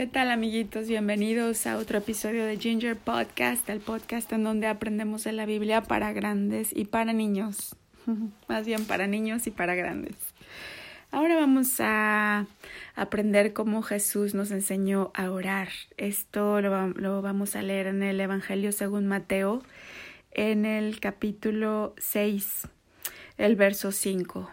¿Qué tal amiguitos? Bienvenidos a otro episodio de Ginger Podcast, el podcast en donde aprendemos de la Biblia para grandes y para niños. Más bien para niños y para grandes. Ahora vamos a aprender cómo Jesús nos enseñó a orar. Esto lo, vamos a leer en el Evangelio según Mateo, en el capítulo 6, el verso 5.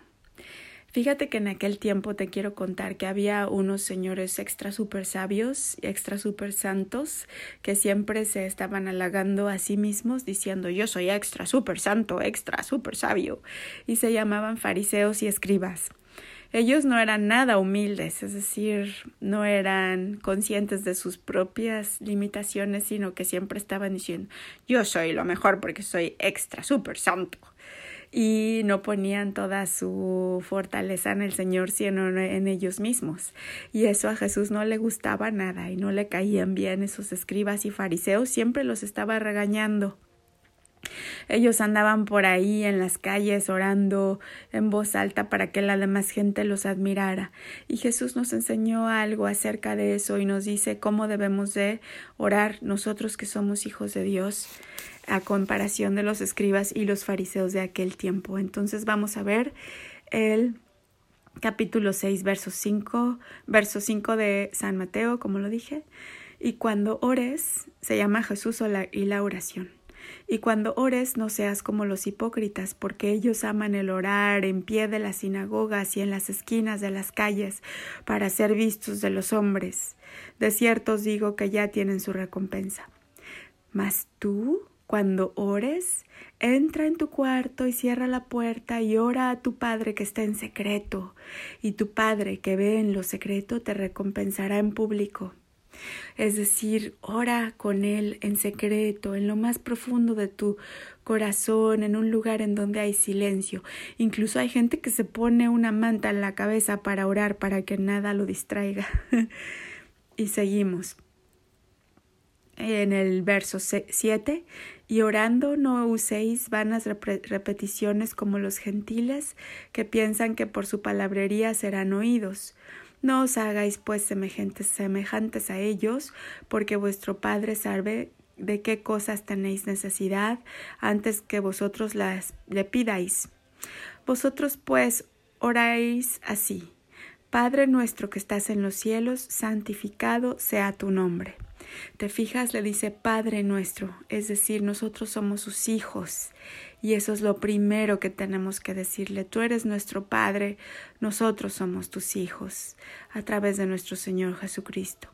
Fíjate que en aquel tiempo te quiero contar que había unos señores extra super sabios y extra super santos que siempre se estaban halagando a sí mismos diciendo yo soy extra super santo, extra super sabio y se llamaban fariseos y escribas. Ellos no eran nada humildes, es decir, no eran conscientes de sus propias limitaciones, sino que siempre estaban diciendo yo soy lo mejor porque soy extra super santo y no ponían toda su fortaleza en el Señor, sino en ellos mismos. Y eso a Jesús no le gustaba nada y no le caían bien esos escribas y fariseos, siempre los estaba regañando. Ellos andaban por ahí en las calles orando en voz alta para que la demás gente los admirara. Y Jesús nos enseñó algo acerca de eso y nos dice cómo debemos de orar nosotros que somos hijos de Dios a comparación de los escribas y los fariseos de aquel tiempo. Entonces vamos a ver el capítulo 6, verso 5, verso 5 de San Mateo, como lo dije. Y cuando ores, se llama Jesús y la oración. Y cuando ores no seas como los hipócritas, porque ellos aman el orar en pie de las sinagogas y en las esquinas de las calles para ser vistos de los hombres. De cierto os digo que ya tienen su recompensa. Mas tú cuando ores, entra en tu cuarto y cierra la puerta y ora a tu Padre que está en secreto, y tu Padre que ve en lo secreto te recompensará en público. Es decir, ora con Él en secreto, en lo más profundo de tu corazón, en un lugar en donde hay silencio. Incluso hay gente que se pone una manta en la cabeza para orar para que nada lo distraiga. y seguimos en el verso 7, y orando no uséis vanas repeticiones como los gentiles que piensan que por su palabrería serán oídos. No os hagáis pues semejantes, semejantes a ellos, porque vuestro Padre sabe de qué cosas tenéis necesidad antes que vosotros las le pidáis. Vosotros pues oráis así. Padre nuestro que estás en los cielos, santificado sea tu nombre te fijas, le dice Padre nuestro, es decir, nosotros somos sus hijos. Y eso es lo primero que tenemos que decirle. Tú eres nuestro Padre, nosotros somos tus hijos, a través de nuestro Señor Jesucristo.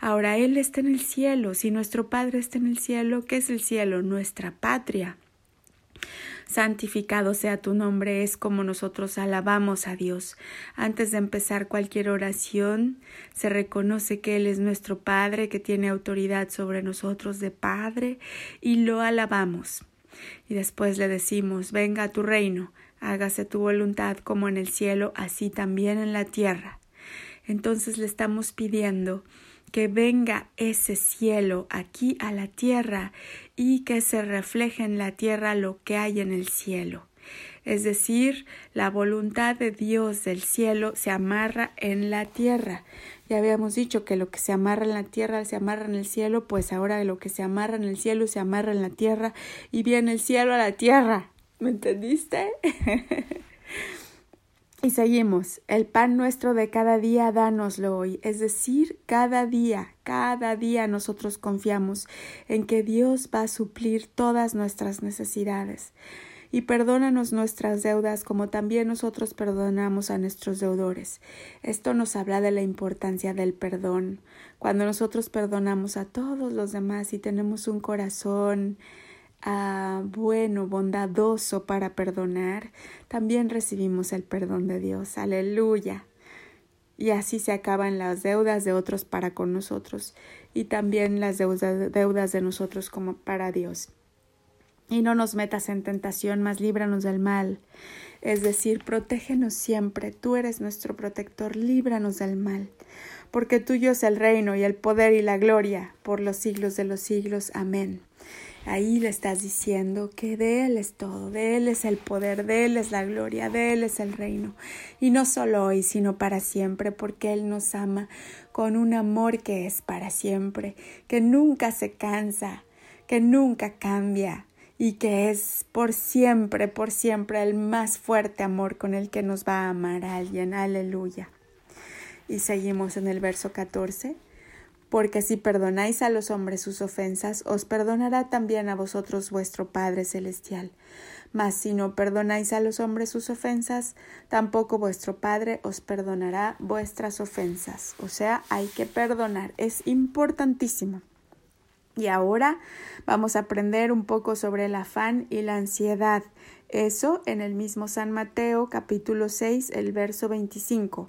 Ahora Él está en el cielo. Si nuestro Padre está en el cielo, ¿qué es el cielo? Nuestra patria santificado sea tu nombre, es como nosotros alabamos a Dios. Antes de empezar cualquier oración, se reconoce que Él es nuestro Padre, que tiene autoridad sobre nosotros de Padre, y lo alabamos. Y después le decimos, venga a tu reino, hágase tu voluntad como en el cielo, así también en la tierra. Entonces le estamos pidiendo que venga ese cielo aquí a la tierra y que se refleje en la tierra lo que hay en el cielo. Es decir, la voluntad de Dios del cielo se amarra en la tierra. Ya habíamos dicho que lo que se amarra en la tierra se amarra en el cielo, pues ahora lo que se amarra en el cielo se amarra en la tierra y viene el cielo a la tierra. ¿Me entendiste? Y seguimos, el pan nuestro de cada día, dánoslo hoy. Es decir, cada día, cada día nosotros confiamos en que Dios va a suplir todas nuestras necesidades. Y perdónanos nuestras deudas como también nosotros perdonamos a nuestros deudores. Esto nos habla de la importancia del perdón. Cuando nosotros perdonamos a todos los demás y tenemos un corazón Ah, bueno, bondadoso para perdonar, también recibimos el perdón de Dios. Aleluya. Y así se acaban las deudas de otros para con nosotros y también las deudas, deudas de nosotros como para Dios. Y no nos metas en tentación, mas líbranos del mal. Es decir, protégenos siempre, tú eres nuestro protector, líbranos del mal, porque tuyo es el reino y el poder y la gloria por los siglos de los siglos. Amén. Ahí le estás diciendo que de Él es todo, de Él es el poder, de Él es la gloria, de Él es el reino. Y no solo hoy, sino para siempre, porque Él nos ama con un amor que es para siempre, que nunca se cansa, que nunca cambia y que es por siempre, por siempre el más fuerte amor con el que nos va a amar alguien. Aleluya. Y seguimos en el verso 14. Porque si perdonáis a los hombres sus ofensas, os perdonará también a vosotros vuestro Padre Celestial. Mas si no perdonáis a los hombres sus ofensas, tampoco vuestro Padre os perdonará vuestras ofensas. O sea, hay que perdonar. Es importantísimo. Y ahora vamos a aprender un poco sobre el afán y la ansiedad. Eso en el mismo San Mateo capítulo 6, el verso 25.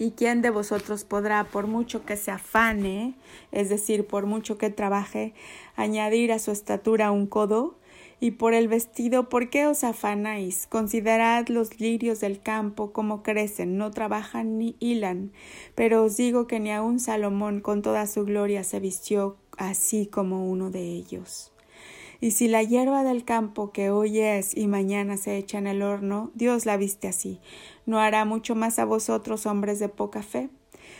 ¿Y quién de vosotros podrá, por mucho que se afane, es decir, por mucho que trabaje, añadir a su estatura un codo? Y por el vestido, ¿por qué os afanáis? Considerad los lirios del campo, cómo crecen, no trabajan ni hilan. Pero os digo que ni aun Salomón con toda su gloria se vistió así como uno de ellos. Y si la hierba del campo que hoy es y mañana se echa en el horno, Dios la viste así, ¿no hará mucho más a vosotros, hombres de poca fe?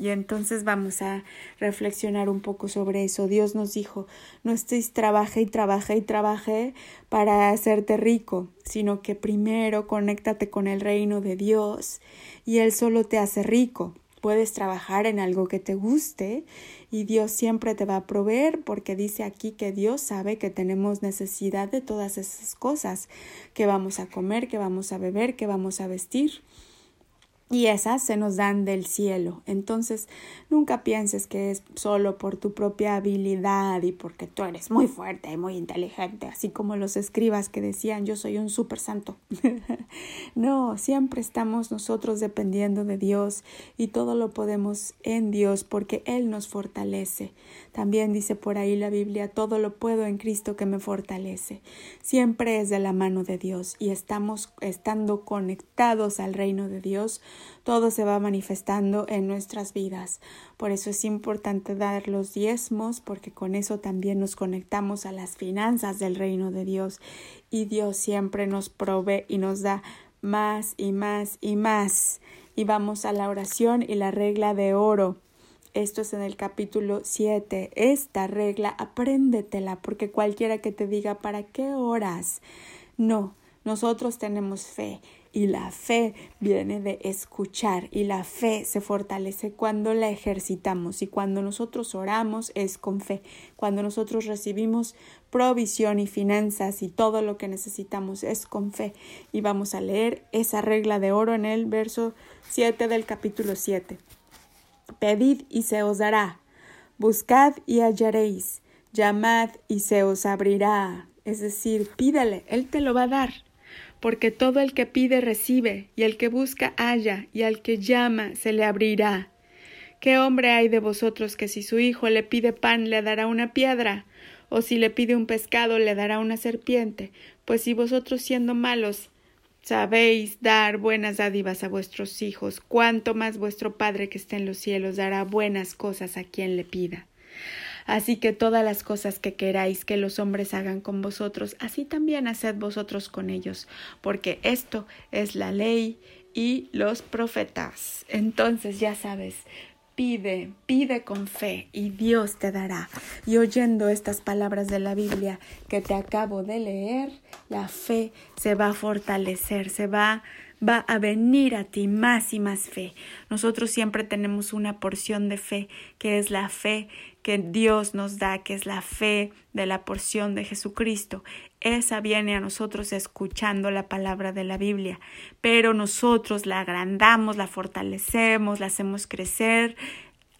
Y entonces vamos a reflexionar un poco sobre eso. Dios nos dijo, no estéis trabaje y trabaje y trabaje para hacerte rico, sino que primero conéctate con el reino de Dios y Él solo te hace rico. Puedes trabajar en algo que te guste y Dios siempre te va a proveer porque dice aquí que Dios sabe que tenemos necesidad de todas esas cosas, que vamos a comer, que vamos a beber, que vamos a vestir y esas se nos dan del cielo. Entonces, nunca pienses que es solo por tu propia habilidad y porque tú eres muy fuerte y muy inteligente, así como los escribas que decían yo soy un super santo. no, siempre estamos nosotros dependiendo de Dios y todo lo podemos en Dios porque Él nos fortalece. También dice por ahí la Biblia, todo lo puedo en Cristo que me fortalece. Siempre es de la mano de Dios y estamos estando conectados al reino de Dios todo se va manifestando en nuestras vidas. Por eso es importante dar los diezmos, porque con eso también nos conectamos a las finanzas del reino de Dios. Y Dios siempre nos provee y nos da más y más y más. Y vamos a la oración y la regla de oro. Esto es en el capítulo 7. Esta regla, apréndetela, porque cualquiera que te diga, ¿para qué oras? No, nosotros tenemos fe y la fe viene de escuchar y la fe se fortalece cuando la ejercitamos. Y cuando nosotros oramos es con fe, cuando nosotros recibimos provisión y finanzas y todo lo que necesitamos es con fe. Y vamos a leer esa regla de oro en el verso 7 del capítulo 7. Pedid y se os dará, buscad y hallaréis, llamad y se os abrirá. Es decir, pídale, Él te lo va a dar porque todo el que pide recibe, y el que busca halla, y al que llama se le abrirá. ¿Qué hombre hay de vosotros que si su hijo le pide pan le dará una piedra? o si le pide un pescado le dará una serpiente? Pues si vosotros siendo malos sabéis dar buenas dádivas a vuestros hijos, cuánto más vuestro Padre que está en los cielos dará buenas cosas a quien le pida. Así que todas las cosas que queráis que los hombres hagan con vosotros, así también haced vosotros con ellos, porque esto es la ley y los profetas. Entonces ya sabes, pide, pide con fe y Dios te dará. Y oyendo estas palabras de la Biblia que te acabo de leer, la fe se va a fortalecer, se va va a venir a ti más y más fe. Nosotros siempre tenemos una porción de fe, que es la fe que Dios nos da, que es la fe de la porción de Jesucristo. Esa viene a nosotros escuchando la palabra de la Biblia, pero nosotros la agrandamos, la fortalecemos, la hacemos crecer,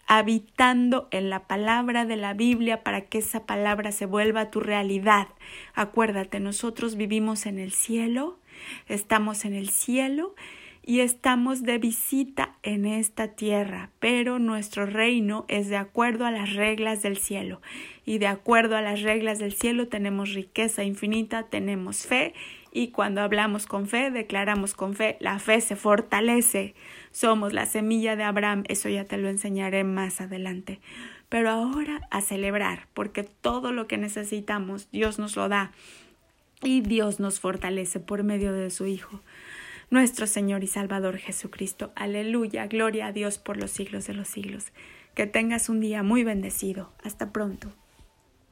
habitando en la palabra de la Biblia para que esa palabra se vuelva tu realidad. Acuérdate, nosotros vivimos en el cielo, estamos en el cielo y estamos de visita en esta tierra, pero nuestro reino es de acuerdo a las reglas del cielo y de acuerdo a las reglas del cielo tenemos riqueza infinita, tenemos fe y cuando hablamos con fe, declaramos con fe, la fe se fortalece. Somos la semilla de Abraham, eso ya te lo enseñaré más adelante. Pero ahora a celebrar, porque todo lo que necesitamos Dios nos lo da y Dios nos fortalece por medio de su Hijo, nuestro Señor y Salvador Jesucristo. Aleluya, gloria a Dios por los siglos de los siglos. Que tengas un día muy bendecido. Hasta pronto.